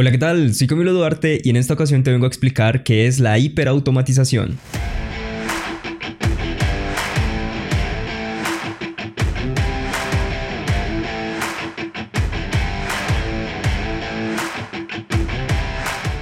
Hola, ¿qué tal? Soy Camilo Duarte y en esta ocasión te vengo a explicar qué es la hiperautomatización.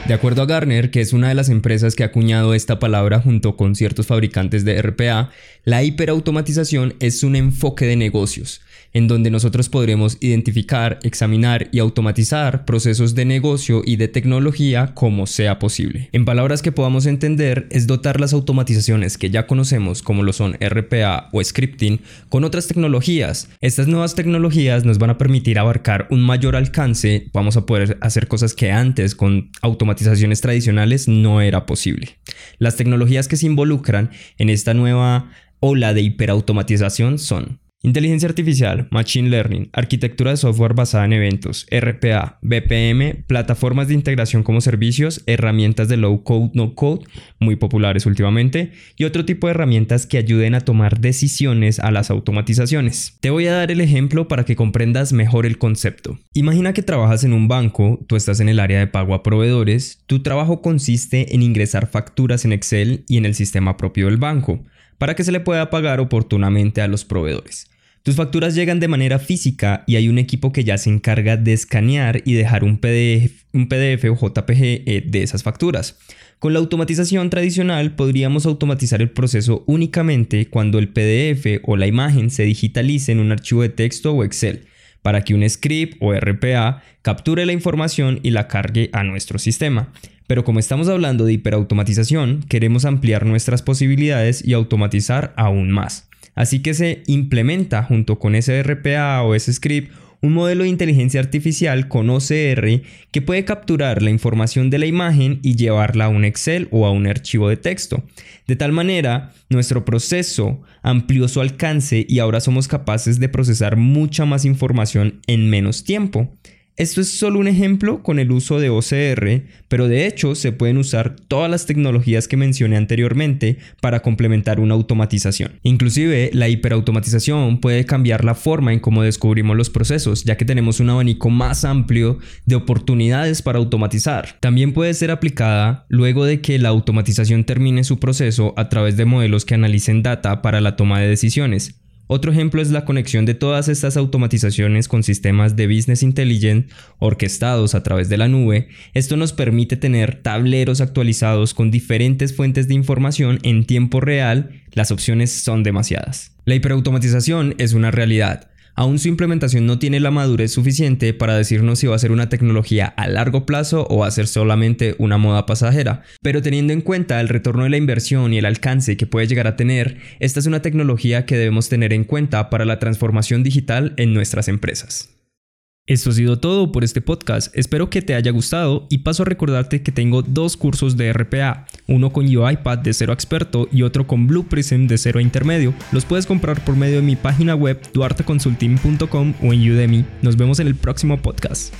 De acuerdo a Garner, que es una de las empresas que ha acuñado esta palabra junto con ciertos fabricantes de RPA, la hiperautomatización es un enfoque de negocios en donde nosotros podremos identificar, examinar y automatizar procesos de negocio y de tecnología como sea posible. En palabras que podamos entender, es dotar las automatizaciones que ya conocemos, como lo son RPA o scripting, con otras tecnologías. Estas nuevas tecnologías nos van a permitir abarcar un mayor alcance, vamos a poder hacer cosas que antes con automatizaciones tradicionales no era posible. Las tecnologías que se involucran en esta nueva ola de hiperautomatización son Inteligencia artificial, Machine Learning, arquitectura de software basada en eventos, RPA, BPM, plataformas de integración como servicios, herramientas de low code, no code, muy populares últimamente, y otro tipo de herramientas que ayuden a tomar decisiones a las automatizaciones. Te voy a dar el ejemplo para que comprendas mejor el concepto. Imagina que trabajas en un banco, tú estás en el área de pago a proveedores, tu trabajo consiste en ingresar facturas en Excel y en el sistema propio del banco para que se le pueda pagar oportunamente a los proveedores. Tus facturas llegan de manera física y hay un equipo que ya se encarga de escanear y dejar un PDF, un PDF o JPG eh, de esas facturas. Con la automatización tradicional podríamos automatizar el proceso únicamente cuando el PDF o la imagen se digitalice en un archivo de texto o Excel, para que un script o RPA capture la información y la cargue a nuestro sistema. Pero como estamos hablando de hiperautomatización, queremos ampliar nuestras posibilidades y automatizar aún más. Así que se implementa junto con ese RPA o ese script un modelo de inteligencia artificial con OCR que puede capturar la información de la imagen y llevarla a un Excel o a un archivo de texto. De tal manera, nuestro proceso amplió su alcance y ahora somos capaces de procesar mucha más información en menos tiempo. Esto es solo un ejemplo con el uso de OCR, pero de hecho se pueden usar todas las tecnologías que mencioné anteriormente para complementar una automatización. Inclusive la hiperautomatización puede cambiar la forma en cómo descubrimos los procesos, ya que tenemos un abanico más amplio de oportunidades para automatizar. También puede ser aplicada luego de que la automatización termine su proceso a través de modelos que analicen data para la toma de decisiones. Otro ejemplo es la conexión de todas estas automatizaciones con sistemas de Business Intelligence orquestados a través de la nube. Esto nos permite tener tableros actualizados con diferentes fuentes de información en tiempo real. Las opciones son demasiadas. La hiperautomatización es una realidad aún su implementación no tiene la madurez suficiente para decirnos si va a ser una tecnología a largo plazo o va a ser solamente una moda pasajera. Pero teniendo en cuenta el retorno de la inversión y el alcance que puede llegar a tener, esta es una tecnología que debemos tener en cuenta para la transformación digital en nuestras empresas. Esto ha sido todo por este podcast. Espero que te haya gustado y paso a recordarte que tengo dos cursos de RPA, uno con UiPath de cero experto y otro con Blue Prism de cero intermedio. Los puedes comprar por medio de mi página web duarteconsulting.com o en Udemy. Nos vemos en el próximo podcast.